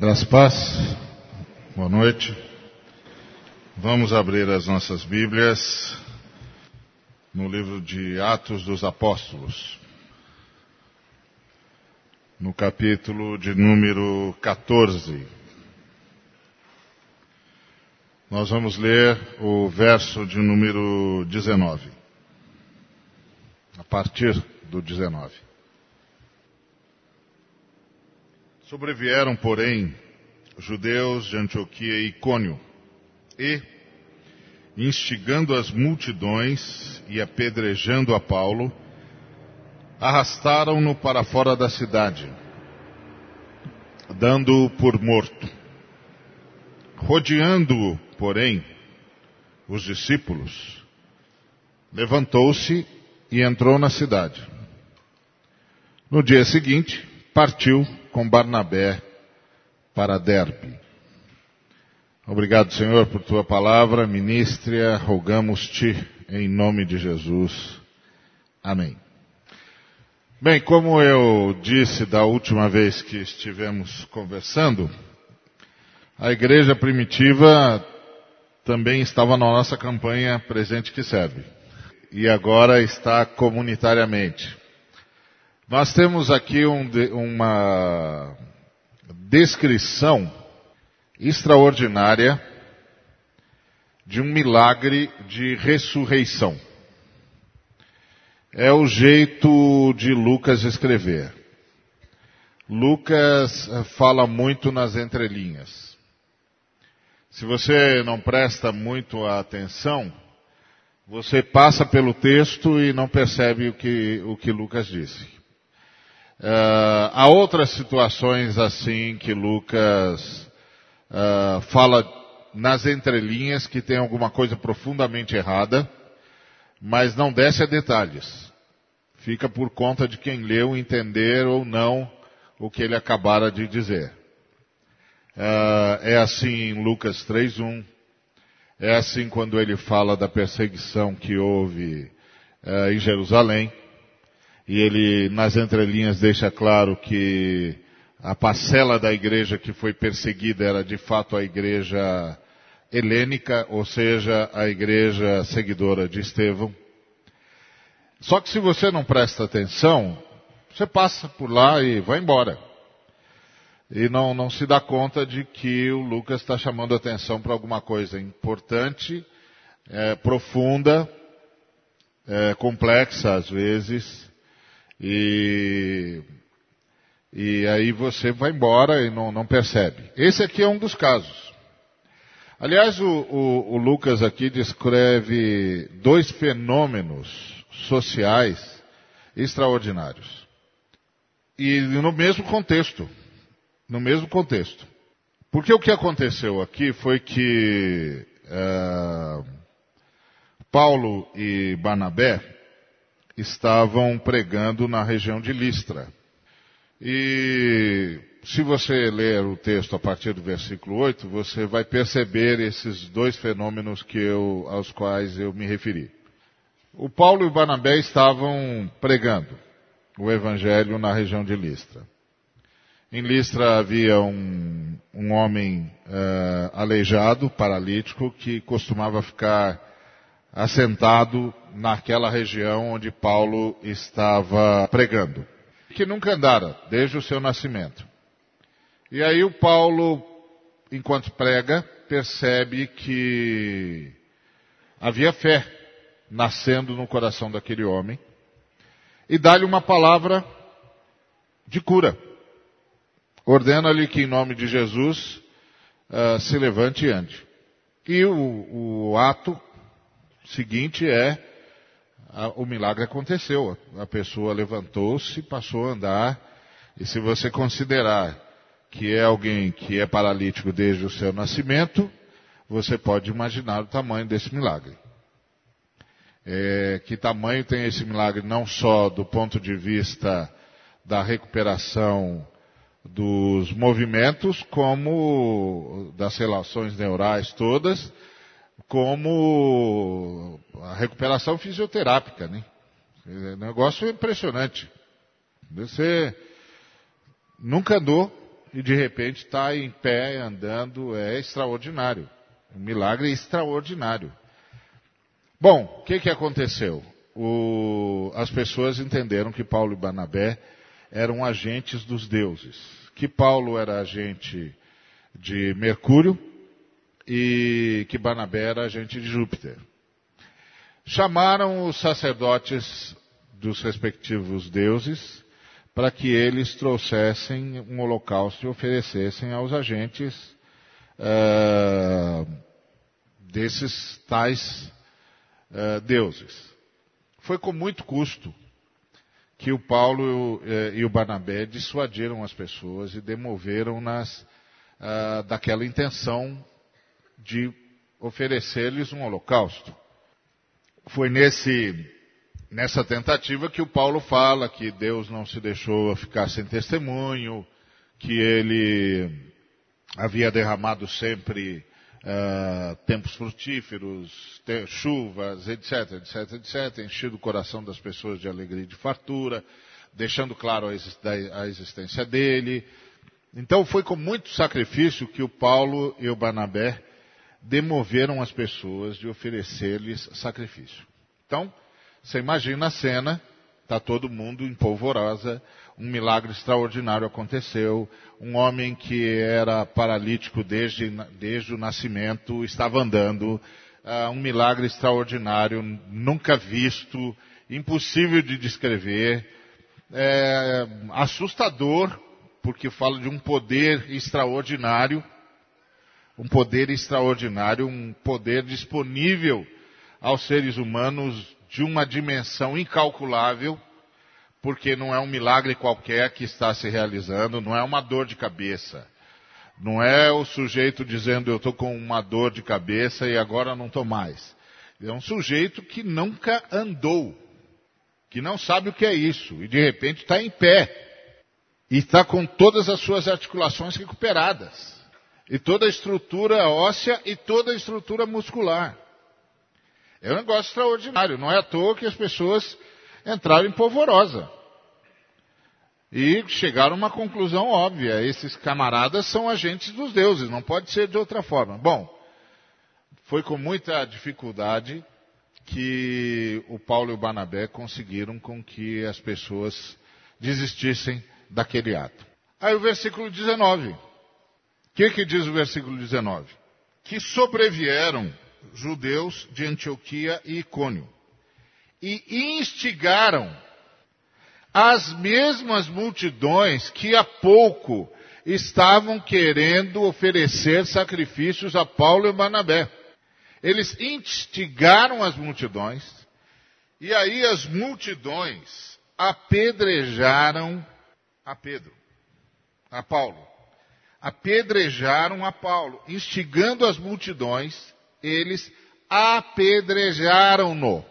Graças paz, boa noite. Vamos abrir as nossas Bíblias no livro de Atos dos Apóstolos, no capítulo de número 14. Nós vamos ler o verso de número 19, a partir do 19. Sobrevieram, porém, judeus de Antioquia e Icônio, e, instigando as multidões e apedrejando a Paulo, arrastaram-no para fora da cidade, dando-o por morto. Rodeando-o, porém, os discípulos, levantou-se e entrou na cidade. No dia seguinte, partiu com Barnabé para Derbe. Obrigado, Senhor, por tua palavra. Ministria, rogamos-te em nome de Jesus. Amém. Bem, como eu disse da última vez que estivemos conversando, a igreja primitiva também estava na nossa campanha Presente que Serve. E agora está comunitariamente. Nós temos aqui um, uma descrição extraordinária de um milagre de ressurreição. É o jeito de Lucas escrever. Lucas eh, fala muito nas entrelinhas. Se você não presta muito atenção, você passa pelo texto e não percebe o que, o que Lucas disse. Uh, há outras situações assim que Lucas uh, fala nas entrelinhas que tem alguma coisa profundamente errada, mas não desce a detalhes. Fica por conta de quem leu entender ou não o que ele acabara de dizer. Uh, é assim em Lucas 3.1. É assim quando ele fala da perseguição que houve em Jerusalém e ele nas entrelinhas deixa claro que a parcela da igreja que foi perseguida era de fato a igreja helênica, ou seja, a igreja seguidora de Estevão. Só que se você não presta atenção, você passa por lá e vai embora. E não, não se dá conta de que o Lucas está chamando atenção para alguma coisa importante, é, profunda, é, complexa às vezes, e, e aí você vai embora e não, não percebe. Esse aqui é um dos casos. Aliás, o, o, o Lucas aqui descreve dois fenômenos sociais extraordinários. E no mesmo contexto. No mesmo contexto. Porque o que aconteceu aqui foi que uh, Paulo e Barnabé estavam pregando na região de Listra. E se você ler o texto a partir do versículo 8, você vai perceber esses dois fenômenos que eu, aos quais eu me referi. O Paulo e o Barnabé estavam pregando o evangelho na região de Listra. Em Listra havia um, um homem uh, aleijado, paralítico, que costumava ficar assentado naquela região onde Paulo estava pregando, que nunca andara desde o seu nascimento. E aí o Paulo, enquanto prega, percebe que havia fé nascendo no coração daquele homem e dá-lhe uma palavra de cura. Ordena-lhe que em nome de Jesus uh, se levante e ande. E o, o ato seguinte é a, o milagre aconteceu. A pessoa levantou-se, passou a andar. E se você considerar que é alguém que é paralítico desde o seu nascimento, você pode imaginar o tamanho desse milagre. É, que tamanho tem esse milagre não só do ponto de vista da recuperação dos movimentos, como das relações neurais todas, como a recuperação fisioterápica, né? O negócio é impressionante. Você nunca andou, e de repente está em pé, andando, é extraordinário. Um milagre extraordinário. Bom, o que, que aconteceu? O, as pessoas entenderam que Paulo e Barnabé eram agentes dos deuses. Que Paulo era agente de Mercúrio e que Barnabé era agente de Júpiter. Chamaram os sacerdotes dos respectivos deuses para que eles trouxessem um holocausto e oferecessem aos agentes uh, desses tais uh, deuses. Foi com muito custo que o Paulo uh, e o Barnabé dissuadiram as pessoas e demoveram-nas daquela intenção de oferecer-lhes um holocausto. Foi nesse nessa tentativa que o Paulo fala que Deus não se deixou ficar sem testemunho, que ele havia derramado sempre uh, tempos frutíferos, chuvas, etc, etc, etc, enchido o coração das pessoas de alegria e de fartura, deixando claro a existência dele. Então foi com muito sacrifício que o Paulo e o Barnabé demoveram as pessoas de oferecer-lhes sacrifício. Então, você imagina a cena, está todo mundo em polvorosa, um milagre extraordinário aconteceu, um homem que era paralítico desde, desde o nascimento estava andando, uh, um milagre extraordinário, nunca visto, impossível de descrever, é, assustador, porque fala de um poder extraordinário, um poder extraordinário, um poder disponível aos seres humanos de uma dimensão incalculável, porque não é um milagre qualquer que está se realizando, não é uma dor de cabeça. Não é o sujeito dizendo eu estou com uma dor de cabeça e agora não estou mais. É um sujeito que nunca andou, que não sabe o que é isso e de repente está em pé e está com todas as suas articulações recuperadas e toda a estrutura óssea e toda a estrutura muscular. É um negócio extraordinário. Não é à toa que as pessoas entraram em polvorosa. E chegaram a uma conclusão óbvia. Esses camaradas são agentes dos deuses, não pode ser de outra forma. Bom, foi com muita dificuldade que o Paulo e o Barnabé conseguiram com que as pessoas desistissem daquele ato. Aí o versículo 19. Que, que diz o versículo 19? Que sobrevieram judeus de Antioquia e Icônio. E instigaram as mesmas multidões que há pouco estavam querendo oferecer sacrifícios a Paulo e Barnabé. Eles instigaram as multidões, e aí as multidões apedrejaram a Pedro, a Paulo. Apedrejaram a Paulo, instigando as multidões eles apedrejaram-no.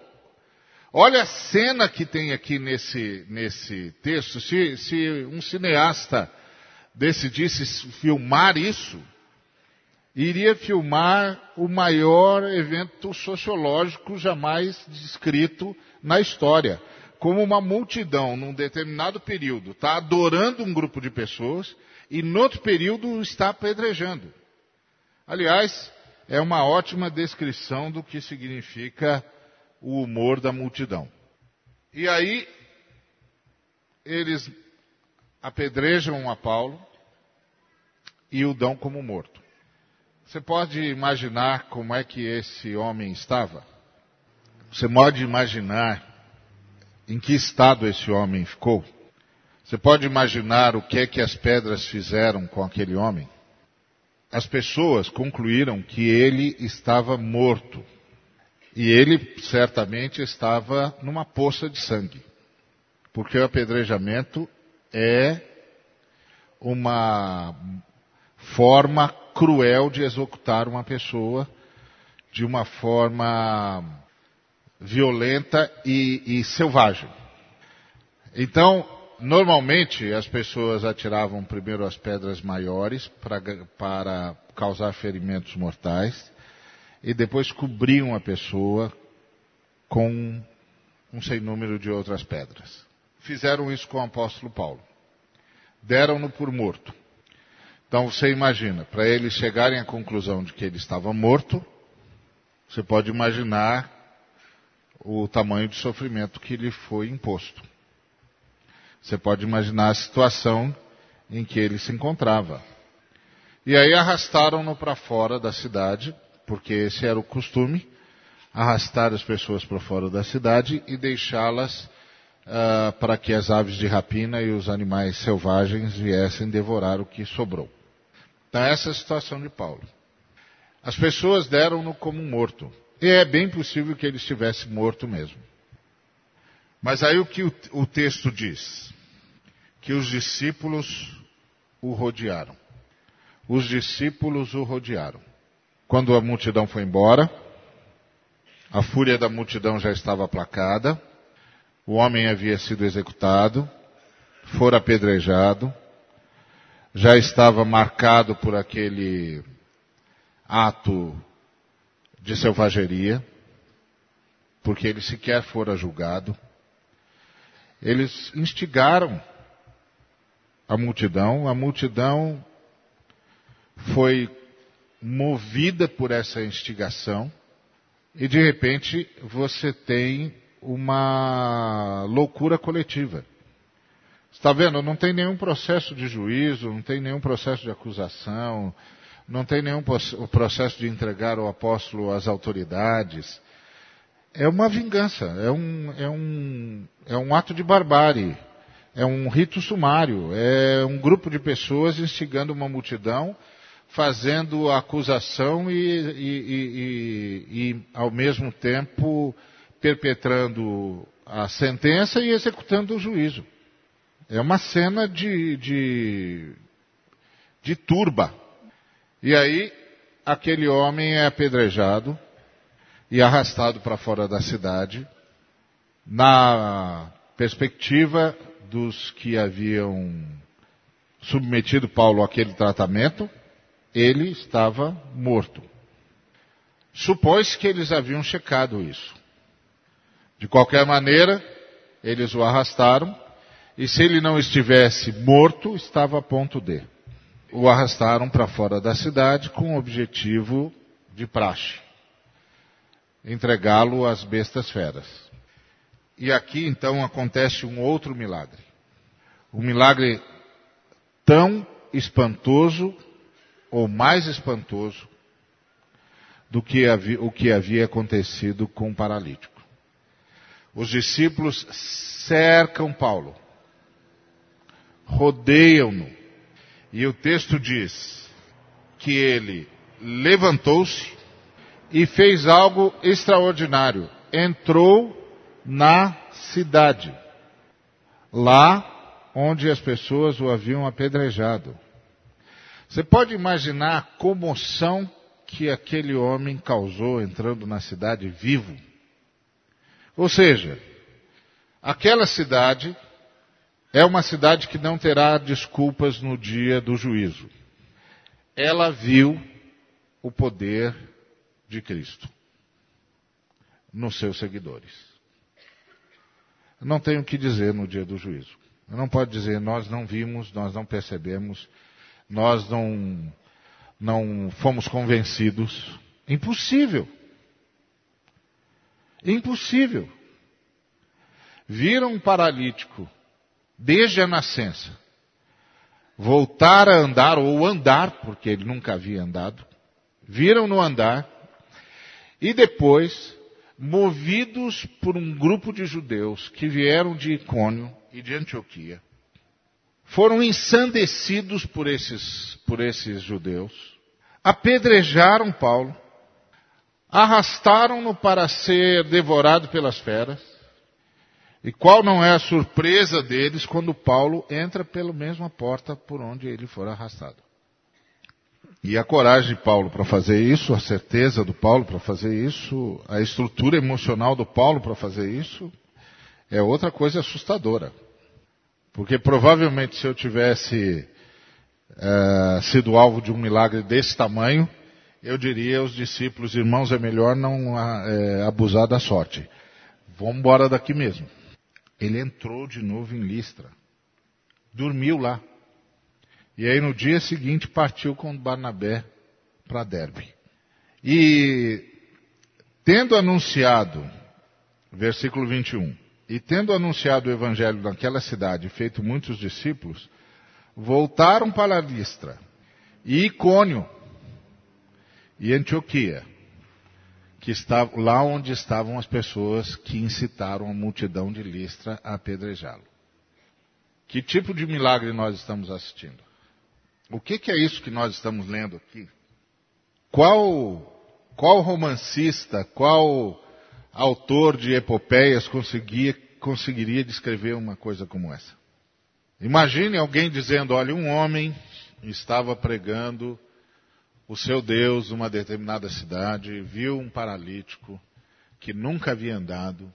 Olha a cena que tem aqui nesse, nesse texto. Se, se um cineasta decidisse filmar isso, iria filmar o maior evento sociológico jamais descrito na história. Como uma multidão, num determinado período, está adorando um grupo de pessoas e, no outro período, está apedrejando. Aliás, é uma ótima descrição do que significa o humor da multidão. E aí, eles apedrejam a Paulo e o dão como morto. Você pode imaginar como é que esse homem estava? Você pode imaginar em que estado esse homem ficou? Você pode imaginar o que é que as pedras fizeram com aquele homem? as pessoas concluíram que ele estava morto. E ele certamente estava numa poça de sangue. Porque o apedrejamento é uma forma cruel de executar uma pessoa de uma forma violenta e, e selvagem. Então, Normalmente as pessoas atiravam primeiro as pedras maiores pra, para causar ferimentos mortais e depois cobriam a pessoa com um sem número de outras pedras. Fizeram isso com o apóstolo Paulo. Deram-no por morto. Então você imagina, para eles chegarem à conclusão de que ele estava morto, você pode imaginar o tamanho de sofrimento que lhe foi imposto. Você pode imaginar a situação em que ele se encontrava. E aí arrastaram-no para fora da cidade, porque esse era o costume, arrastar as pessoas para fora da cidade e deixá-las uh, para que as aves de rapina e os animais selvagens viessem devorar o que sobrou. Então essa é a situação de Paulo. As pessoas deram-no como morto. E é bem possível que ele estivesse morto mesmo. Mas aí o que o, o texto diz? Que os discípulos o rodearam. Os discípulos o rodearam. Quando a multidão foi embora, a fúria da multidão já estava aplacada, o homem havia sido executado, fora apedrejado, já estava marcado por aquele ato de selvageria, porque ele sequer fora julgado. Eles instigaram a multidão, a multidão foi movida por essa instigação, e de repente você tem uma loucura coletiva. Está vendo? Não tem nenhum processo de juízo, não tem nenhum processo de acusação, não tem nenhum processo de entregar o apóstolo às autoridades. É uma vingança, é um, é um, é um ato de barbárie, é um rito sumário, é um grupo de pessoas instigando uma multidão, fazendo acusação e, e, e, e ao mesmo tempo perpetrando a sentença e executando o juízo. É uma cena de, de, de turba. E aí, aquele homem é apedrejado e arrastado para fora da cidade, na perspectiva dos que haviam submetido Paulo àquele tratamento, ele estava morto. Supõe-se que eles haviam checado isso. De qualquer maneira, eles o arrastaram e se ele não estivesse morto, estava a ponto de. O arrastaram para fora da cidade com o objetivo de praxe. Entregá-lo às bestas feras. E aqui então acontece um outro milagre. Um milagre tão espantoso, ou mais espantoso, do que havia, o que havia acontecido com o paralítico. Os discípulos cercam Paulo rodeiam-no. E o texto diz que ele levantou-se e fez algo extraordinário. Entrou na cidade, lá onde as pessoas o haviam apedrejado. Você pode imaginar a comoção que aquele homem causou entrando na cidade vivo? Ou seja, aquela cidade é uma cidade que não terá desculpas no dia do juízo. Ela viu o poder de Cristo nos seus seguidores. Não tenho o que dizer no dia do juízo. Não pode dizer nós não vimos, nós não percebemos, nós não, não fomos convencidos. Impossível. Impossível. Viram um paralítico desde a nascença, voltar a andar ou andar, porque ele nunca havia andado, viram no andar e depois, movidos por um grupo de judeus que vieram de Icônio e de Antioquia, foram ensandecidos por esses, por esses judeus, apedrejaram Paulo, arrastaram-no para ser devorado pelas feras, e qual não é a surpresa deles quando Paulo entra pela mesma porta por onde ele for arrastado? E a coragem de Paulo para fazer isso, a certeza do Paulo para fazer isso, a estrutura emocional do Paulo para fazer isso, é outra coisa assustadora. Porque provavelmente se eu tivesse uh, sido alvo de um milagre desse tamanho, eu diria aos discípulos, irmãos, é melhor não uh, abusar da sorte. Vamos embora daqui mesmo. Ele entrou de novo em Listra. Dormiu lá. E aí no dia seguinte partiu com Barnabé para Derbe. E tendo anunciado, versículo 21, e tendo anunciado o evangelho naquela cidade e feito muitos discípulos, voltaram para Listra e Icônio e Antioquia, que está lá onde estavam as pessoas que incitaram a multidão de Listra a apedrejá-lo. Que tipo de milagre nós estamos assistindo? O que, que é isso que nós estamos lendo aqui? Qual, qual romancista, qual autor de epopeias conseguia, conseguiria descrever uma coisa como essa? Imagine alguém dizendo: olha, um homem estava pregando o seu Deus numa determinada cidade, viu um paralítico que nunca havia andado.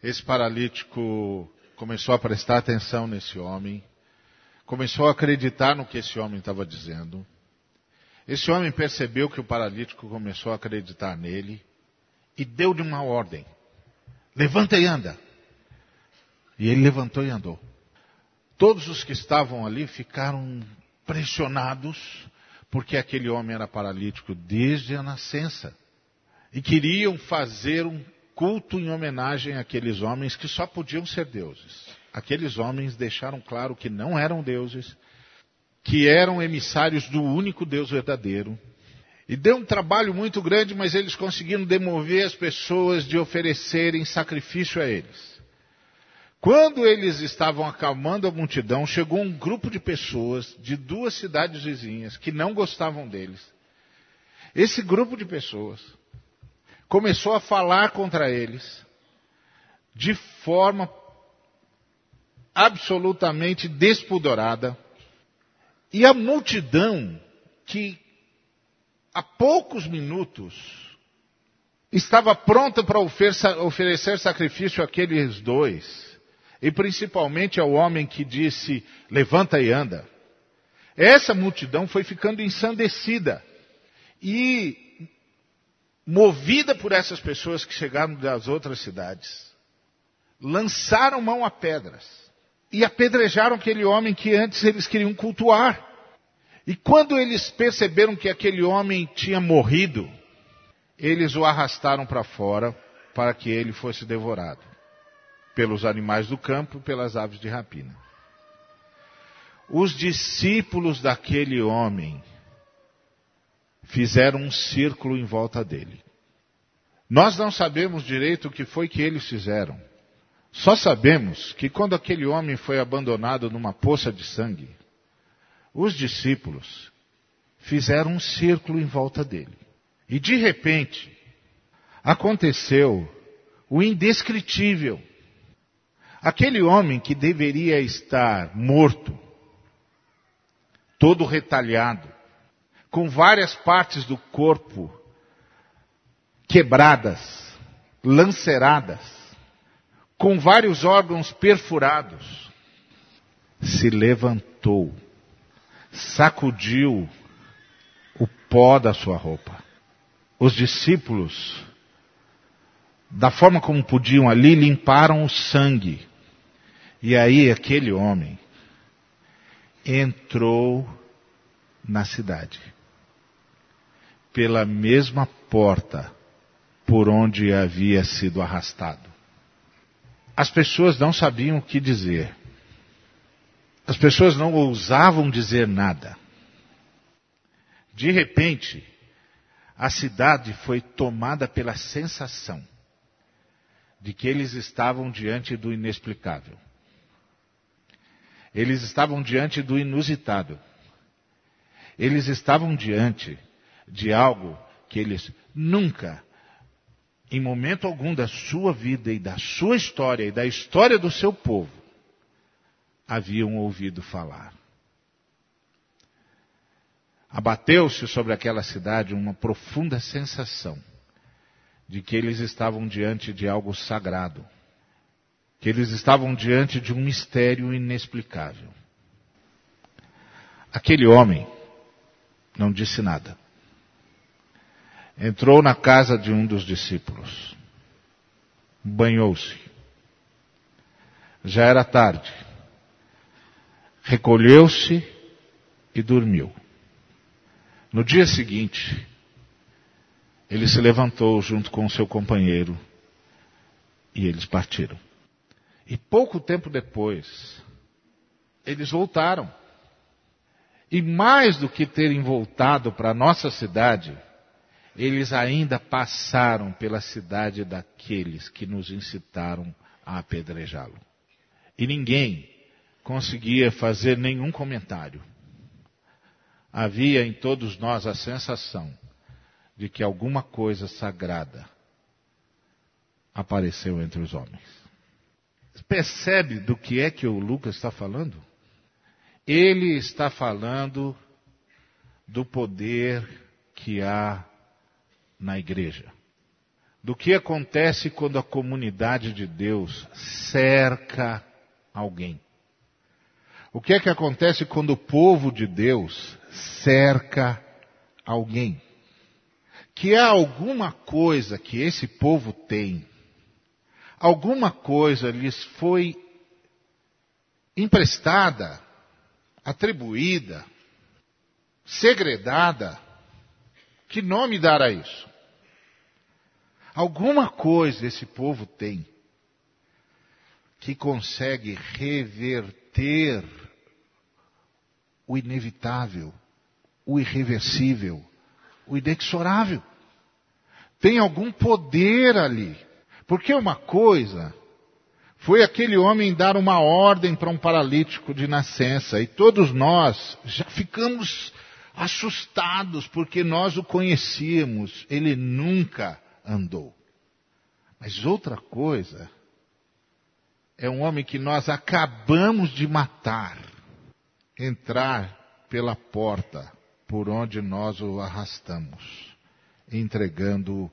Esse paralítico começou a prestar atenção nesse homem, começou a acreditar no que esse homem estava dizendo. Esse homem percebeu que o paralítico começou a acreditar nele e deu-lhe uma ordem: levanta e anda. E ele levantou e andou. Todos os que estavam ali ficaram pressionados, porque aquele homem era paralítico desde a nascença. E queriam fazer um culto em homenagem àqueles homens que só podiam ser deuses. Aqueles homens deixaram claro que não eram deuses, que eram emissários do único Deus verdadeiro. E deu um trabalho muito grande, mas eles conseguiram demover as pessoas de oferecerem sacrifício a eles. Quando eles estavam acalmando a multidão, chegou um grupo de pessoas de duas cidades vizinhas que não gostavam deles. Esse grupo de pessoas começou a falar contra eles de forma absolutamente despudorada. E a multidão que há poucos minutos estava pronta para oferecer sacrifício àqueles dois, e principalmente ao homem que disse: levanta e anda. Essa multidão foi ficando ensandecida e movida por essas pessoas que chegaram das outras cidades, lançaram mão a pedras e apedrejaram aquele homem que antes eles queriam cultuar. E quando eles perceberam que aquele homem tinha morrido, eles o arrastaram para fora para que ele fosse devorado pelos animais do campo e pelas aves de rapina. Os discípulos daquele homem fizeram um círculo em volta dele. Nós não sabemos direito o que foi que eles fizeram. Só sabemos que quando aquele homem foi abandonado numa poça de sangue, os discípulos fizeram um círculo em volta dele. E de repente, aconteceu o indescritível. Aquele homem que deveria estar morto, todo retalhado, com várias partes do corpo quebradas, lanceradas, com vários órgãos perfurados, se levantou, sacudiu o pó da sua roupa. Os discípulos, da forma como podiam ali, limparam o sangue e aí aquele homem entrou na cidade pela mesma porta por onde havia sido arrastado. As pessoas não sabiam o que dizer. As pessoas não ousavam dizer nada. De repente, a cidade foi tomada pela sensação de que eles estavam diante do inexplicável. Eles estavam diante do inusitado. Eles estavam diante de algo que eles nunca, em momento algum da sua vida e da sua história e da história do seu povo, haviam ouvido falar. Abateu-se sobre aquela cidade uma profunda sensação de que eles estavam diante de algo sagrado que eles estavam diante de um mistério inexplicável. Aquele homem não disse nada. Entrou na casa de um dos discípulos. Banhou-se. Já era tarde. Recolheu-se e dormiu. No dia seguinte, ele se levantou junto com seu companheiro e eles partiram. E pouco tempo depois, eles voltaram. E mais do que terem voltado para a nossa cidade, eles ainda passaram pela cidade daqueles que nos incitaram a apedrejá-lo. E ninguém conseguia fazer nenhum comentário. Havia em todos nós a sensação de que alguma coisa sagrada apareceu entre os homens. Percebe do que é que o Lucas está falando? Ele está falando do poder que há na igreja. Do que acontece quando a comunidade de Deus cerca alguém. O que é que acontece quando o povo de Deus cerca alguém? Que há alguma coisa que esse povo tem, alguma coisa lhes foi emprestada, atribuída, segredada. Que nome dar a isso? Alguma coisa esse povo tem que consegue reverter o inevitável, o irreversível, o inexorável. Tem algum poder ali. Porque uma coisa foi aquele homem dar uma ordem para um paralítico de nascença e todos nós já ficamos assustados porque nós o conhecíamos, ele nunca andou. Mas outra coisa é um homem que nós acabamos de matar entrar pela porta por onde nós o arrastamos, entregando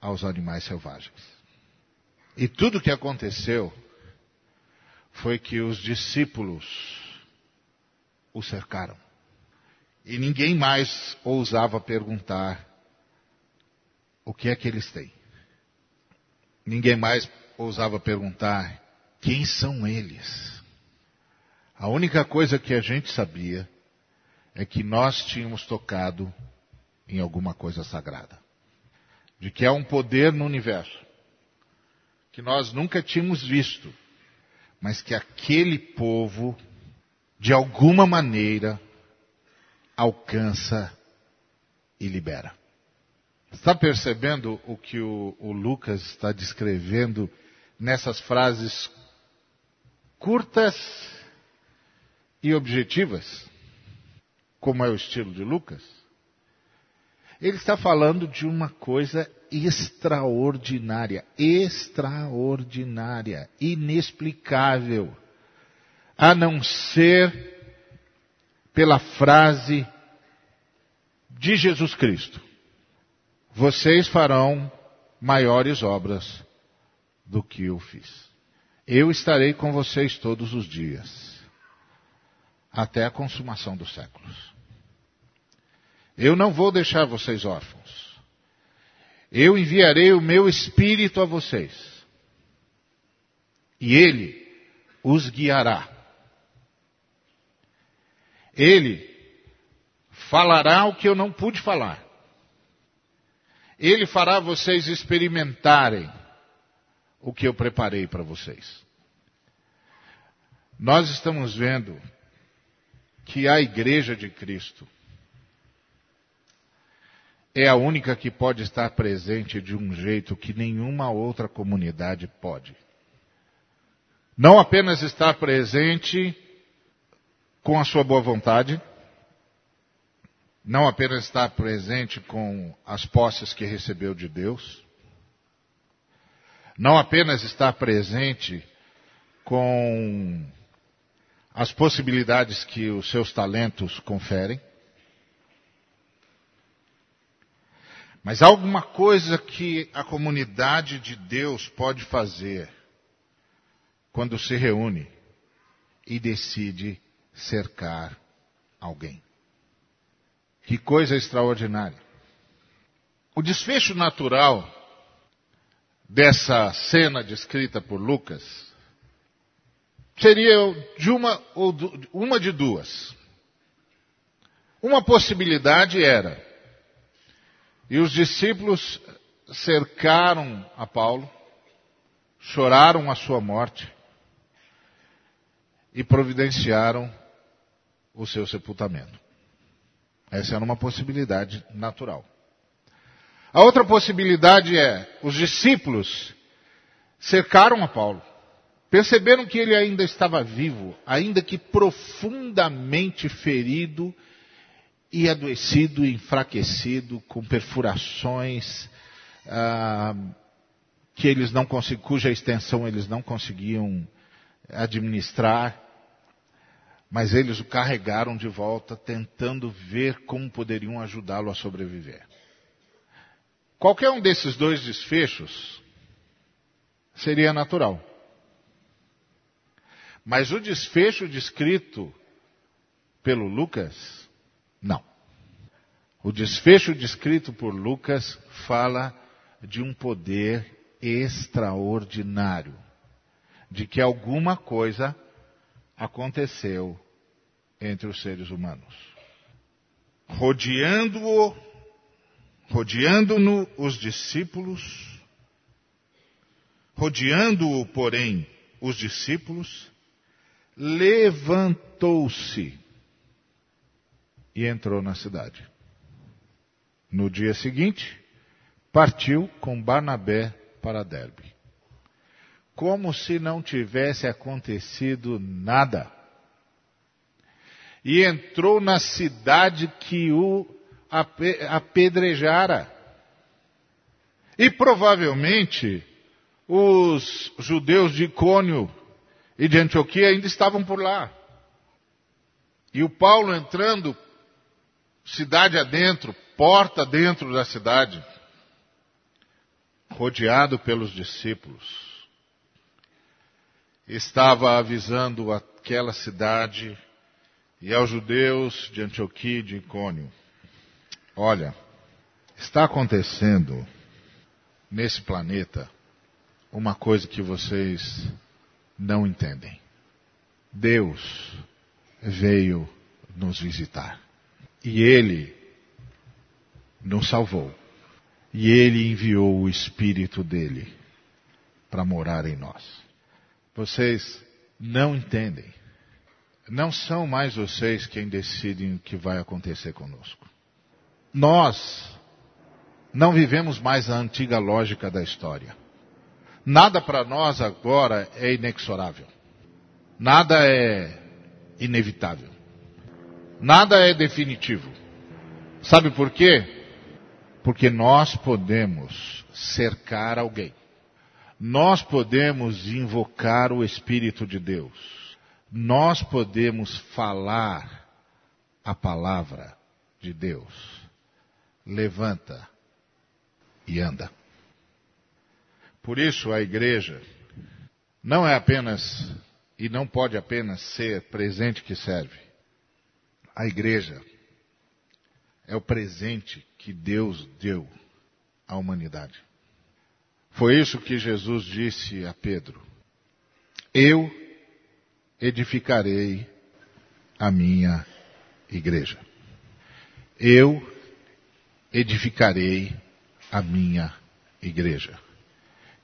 aos animais selvagens. E tudo o que aconteceu foi que os discípulos o cercaram. E ninguém mais ousava perguntar o que é que eles têm. Ninguém mais ousava perguntar quem são eles. A única coisa que a gente sabia é que nós tínhamos tocado em alguma coisa sagrada. De que há um poder no universo que nós nunca tínhamos visto, mas que aquele povo, de alguma maneira, alcança e libera. Está percebendo o que o, o Lucas está descrevendo nessas frases curtas e objetivas, como é o estilo de Lucas? Ele está falando de uma coisa extraordinária, extraordinária, inexplicável, a não ser pela frase de Jesus Cristo: Vocês farão maiores obras do que eu fiz. Eu estarei com vocês todos os dias, até a consumação dos séculos. Eu não vou deixar vocês órfãos. Eu enviarei o meu espírito a vocês. E ele os guiará. Ele falará o que eu não pude falar. Ele fará vocês experimentarem o que eu preparei para vocês. Nós estamos vendo que a igreja de Cristo é a única que pode estar presente de um jeito que nenhuma outra comunidade pode. Não apenas estar presente com a sua boa vontade, não apenas estar presente com as posses que recebeu de Deus, não apenas estar presente com as possibilidades que os seus talentos conferem, mas há alguma coisa que a comunidade de Deus pode fazer quando se reúne e decide cercar alguém. Que coisa extraordinária. O desfecho natural dessa cena descrita por Lucas seria de uma, ou uma de duas. Uma possibilidade era, e os discípulos cercaram a Paulo, choraram a sua morte e providenciaram o seu sepultamento. Essa era uma possibilidade natural. A outra possibilidade é, os discípulos cercaram a Paulo, perceberam que ele ainda estava vivo, ainda que profundamente ferido e adoecido, enfraquecido, com perfurações ah, que eles não cuja extensão eles não conseguiam administrar, mas eles o carregaram de volta, tentando ver como poderiam ajudá-lo a sobreviver. Qualquer um desses dois desfechos seria natural. Mas o desfecho descrito pelo Lucas, não. O desfecho descrito por Lucas fala de um poder extraordinário, de que alguma coisa aconteceu entre os seres humanos. Rodeando-o rodeando-no os discípulos, rodeando-o, porém, os discípulos, levantou-se e entrou na cidade. No dia seguinte, partiu com Barnabé para Derbe. Como se não tivesse acontecido nada. E entrou na cidade que o apedrejara. E provavelmente os judeus de Icônio e de Antioquia ainda estavam por lá. E o Paulo entrando cidade adentro, porta dentro da cidade, rodeado pelos discípulos, estava avisando aquela cidade e aos judeus de Antioquia e de Icônio Olha, está acontecendo nesse planeta uma coisa que vocês não entendem. Deus veio nos visitar. E Ele nos salvou. E Ele enviou o Espírito dele para morar em nós. Vocês não entendem. Não são mais vocês quem decidem o que vai acontecer conosco. Nós não vivemos mais a antiga lógica da história. Nada para nós agora é inexorável. Nada é inevitável. Nada é definitivo. Sabe por quê? Porque nós podemos cercar alguém. Nós podemos invocar o Espírito de Deus. Nós podemos falar a palavra de Deus levanta e anda. Por isso a igreja não é apenas e não pode apenas ser presente que serve. A igreja é o presente que Deus deu à humanidade. Foi isso que Jesus disse a Pedro: Eu edificarei a minha igreja. Eu edificarei a minha igreja.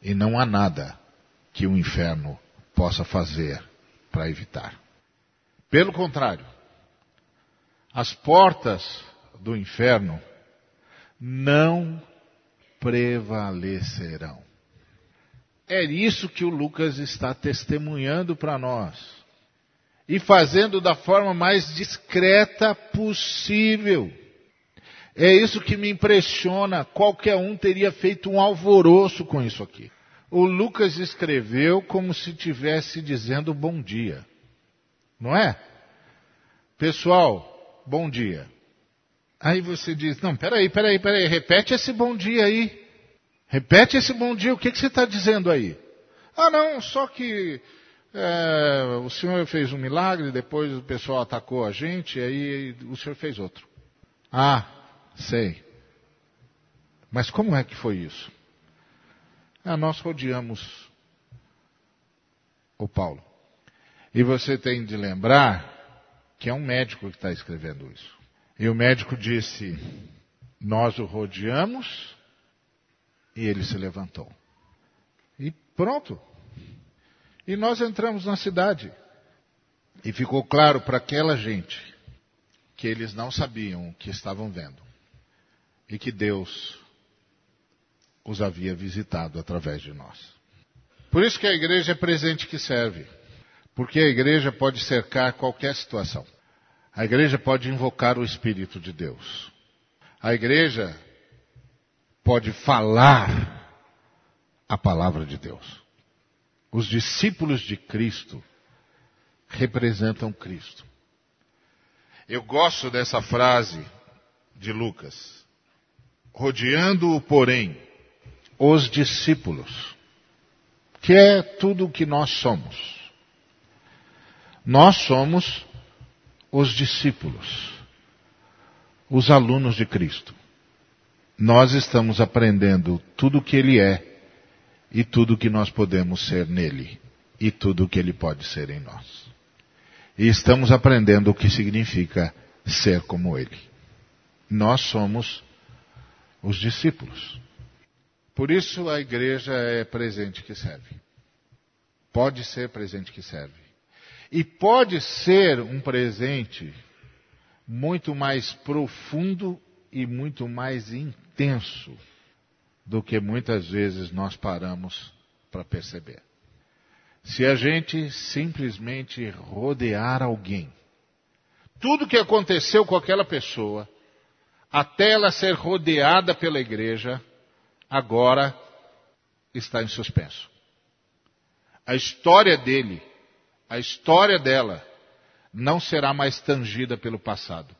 E não há nada que o inferno possa fazer para evitar. Pelo contrário, as portas do inferno não prevalecerão. É isso que o Lucas está testemunhando para nós. E fazendo da forma mais discreta possível. É isso que me impressiona. Qualquer um teria feito um alvoroço com isso aqui. O Lucas escreveu como se estivesse dizendo bom dia. Não é? Pessoal, bom dia. Aí você diz, não, peraí, peraí, peraí, repete esse bom dia aí. Repete esse bom dia, o que, que você está dizendo aí? Ah, não, só que é, o senhor fez um milagre, depois o pessoal atacou a gente, e aí o senhor fez outro. Ah, Sei. Mas como é que foi isso? Ah, nós rodeamos o Paulo. E você tem de lembrar que é um médico que está escrevendo isso. E o médico disse: Nós o rodeamos e ele se levantou. E pronto. E nós entramos na cidade. E ficou claro para aquela gente que eles não sabiam o que estavam vendo. E que Deus os havia visitado através de nós. Por isso que a igreja é presente que serve. Porque a igreja pode cercar qualquer situação. A igreja pode invocar o Espírito de Deus. A igreja pode falar a palavra de Deus. Os discípulos de Cristo representam Cristo. Eu gosto dessa frase de Lucas. Rodeando-o, porém, os discípulos, que é tudo o que nós somos. Nós somos os discípulos, os alunos de Cristo. Nós estamos aprendendo tudo o que Ele é e tudo o que nós podemos ser nele e tudo o que Ele pode ser em nós. E estamos aprendendo o que significa ser como Ele. Nós somos os discípulos. Por isso a igreja é presente que serve. Pode ser presente que serve. E pode ser um presente muito mais profundo e muito mais intenso do que muitas vezes nós paramos para perceber. Se a gente simplesmente rodear alguém, tudo que aconteceu com aquela pessoa, até ela ser rodeada pela igreja, agora está em suspenso. A história dele, a história dela, não será mais tangida pelo passado.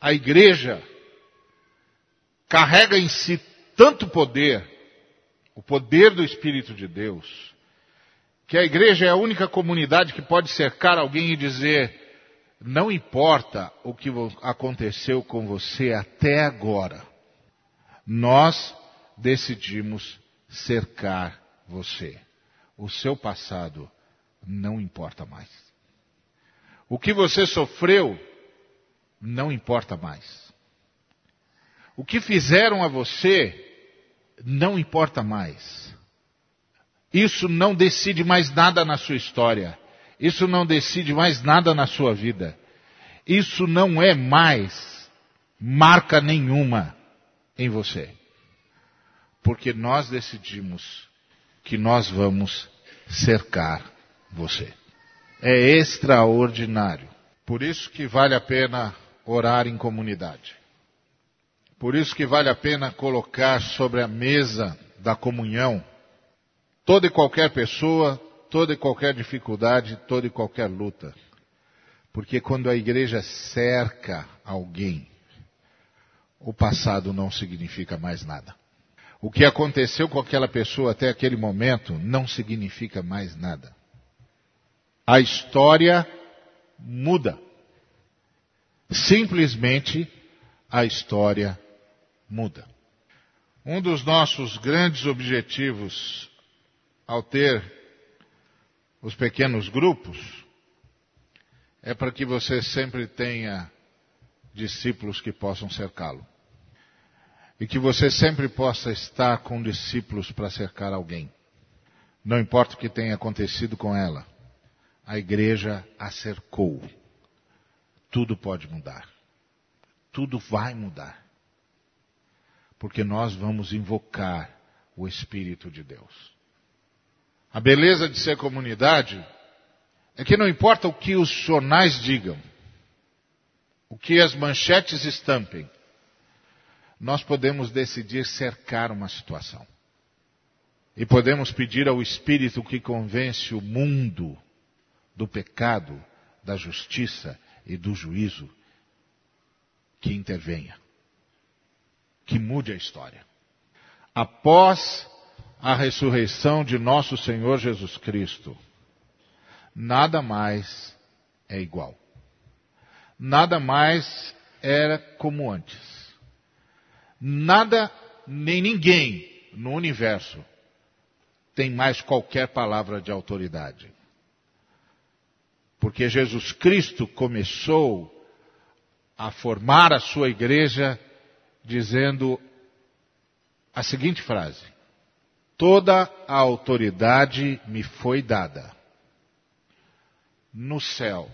A igreja carrega em si tanto poder, o poder do Espírito de Deus, que a igreja é a única comunidade que pode cercar alguém e dizer: não importa o que aconteceu com você até agora, nós decidimos cercar você. O seu passado não importa mais. O que você sofreu não importa mais. O que fizeram a você não importa mais. Isso não decide mais nada na sua história. Isso não decide mais nada na sua vida. Isso não é mais marca nenhuma em você. Porque nós decidimos que nós vamos cercar você. É extraordinário. Por isso que vale a pena orar em comunidade. Por isso que vale a pena colocar sobre a mesa da comunhão toda e qualquer pessoa, toda e qualquer dificuldade, toda e qualquer luta. Porque quando a igreja cerca alguém, o passado não significa mais nada. O que aconteceu com aquela pessoa até aquele momento não significa mais nada. A história muda. Simplesmente a história muda. Um dos nossos grandes objetivos ao ter os pequenos grupos é para que você sempre tenha discípulos que possam cercá-lo. E que você sempre possa estar com discípulos para cercar alguém. Não importa o que tenha acontecido com ela, a igreja a cercou. Tudo pode mudar. Tudo vai mudar porque nós vamos invocar o Espírito de Deus. A beleza de ser comunidade é que não importa o que os jornais digam, o que as manchetes estampem, nós podemos decidir cercar uma situação. E podemos pedir ao Espírito que convence o mundo do pecado, da justiça e do juízo que intervenha que mude a história. Após a ressurreição de nosso Senhor Jesus Cristo, nada mais é igual. Nada mais era como antes. Nada, nem ninguém no universo tem mais qualquer palavra de autoridade. Porque Jesus Cristo começou a formar a sua igreja dizendo a seguinte frase: Toda a autoridade me foi dada no céu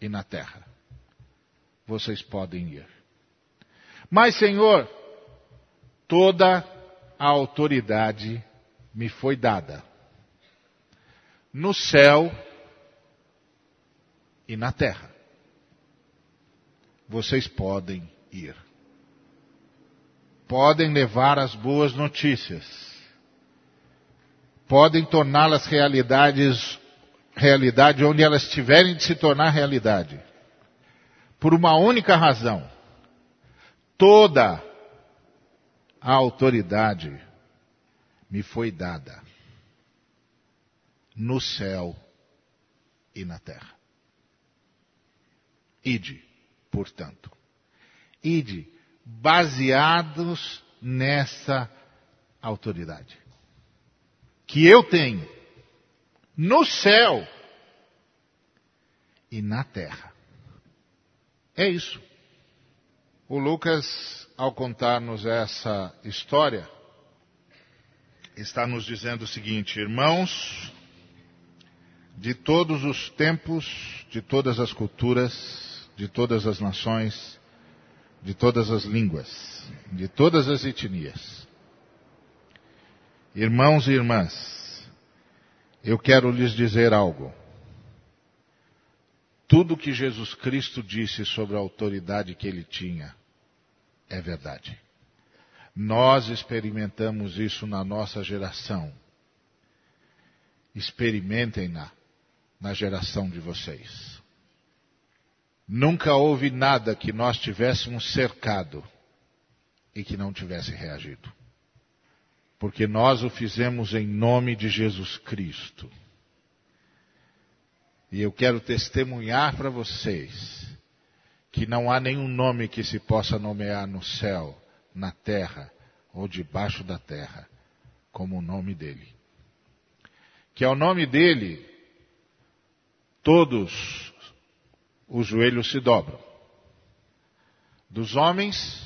e na terra. Vocês podem ir. Mas, Senhor, toda a autoridade me foi dada no céu e na terra. Vocês podem ir. Podem levar as boas notícias. Podem torná-las realidades, realidade onde elas tiverem de se tornar realidade. Por uma única razão. Toda a autoridade me foi dada no céu e na terra. Ide, portanto. Ide, baseados nessa autoridade. Que eu tenho no céu e na terra. É isso. O Lucas, ao contar-nos essa história, está nos dizendo o seguinte, irmãos, de todos os tempos, de todas as culturas, de todas as nações, de todas as línguas, de todas as etnias. Irmãos e irmãs, eu quero lhes dizer algo. Tudo que Jesus Cristo disse sobre a autoridade que ele tinha é verdade. Nós experimentamos isso na nossa geração. Experimentem-na na geração de vocês. Nunca houve nada que nós tivéssemos cercado e que não tivesse reagido. Porque nós o fizemos em nome de Jesus Cristo. E eu quero testemunhar para vocês que não há nenhum nome que se possa nomear no céu, na terra ou debaixo da terra como o nome dele. Que ao nome dele todos os joelhos se dobram, dos homens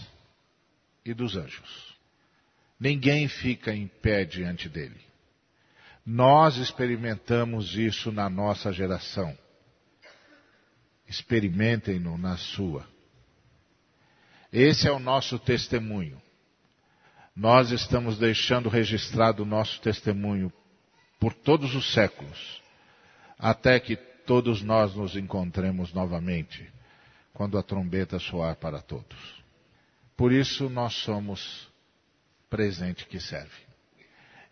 e dos anjos. Ninguém fica em pé diante dele. Nós experimentamos isso na nossa geração. Experimentem-no na sua. Esse é o nosso testemunho. Nós estamos deixando registrado o nosso testemunho por todos os séculos, até que todos nós nos encontremos novamente quando a trombeta soar para todos. Por isso nós somos presente que serve.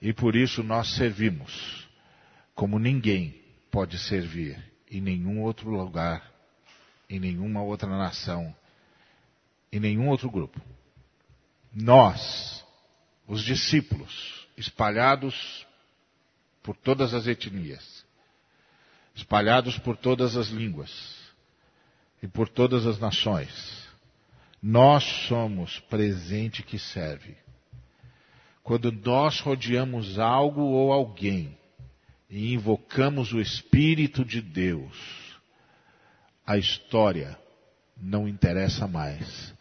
E por isso nós servimos como ninguém pode servir em nenhum outro lugar, em nenhuma outra nação, em nenhum outro grupo. Nós, os discípulos, espalhados por todas as etnias, espalhados por todas as línguas e por todas as nações. Nós somos presente que serve. Quando nós rodeamos algo ou alguém e invocamos o Espírito de Deus, a história não interessa mais,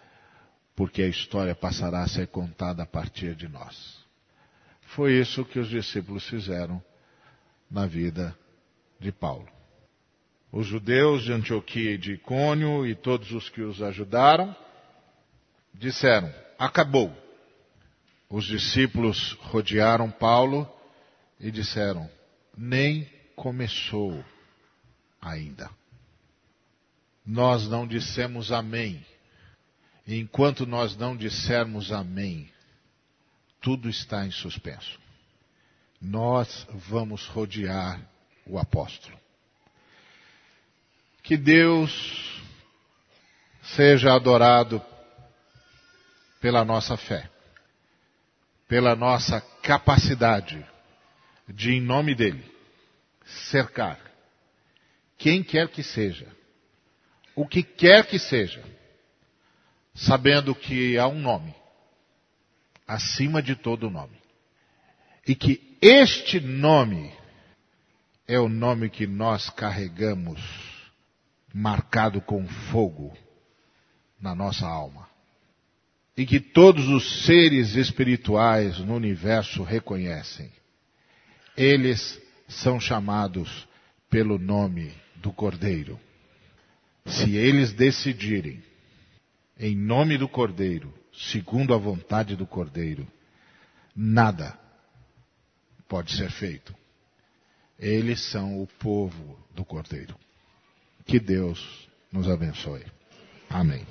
porque a história passará a ser contada a partir de nós. Foi isso que os discípulos fizeram na vida de Paulo. Os judeus de Antioquia e de Icônio e todos os que os ajudaram disseram: acabou. Os discípulos rodearam Paulo e disseram: nem começou ainda. Nós não dissemos amém. E enquanto nós não dissermos amém, tudo está em suspenso. Nós vamos rodear o apóstolo. Que Deus seja adorado pela nossa fé, pela nossa capacidade de, em nome dEle, cercar quem quer que seja, o que quer que seja, sabendo que há um nome acima de todo nome. E que este nome é o nome que nós carregamos, marcado com fogo na nossa alma. E que todos os seres espirituais no universo reconhecem. Eles são chamados pelo nome do Cordeiro. Se eles decidirem, em nome do Cordeiro, segundo a vontade do Cordeiro, nada pode ser feito. Eles são o povo do Cordeiro. Que Deus nos abençoe. Amém.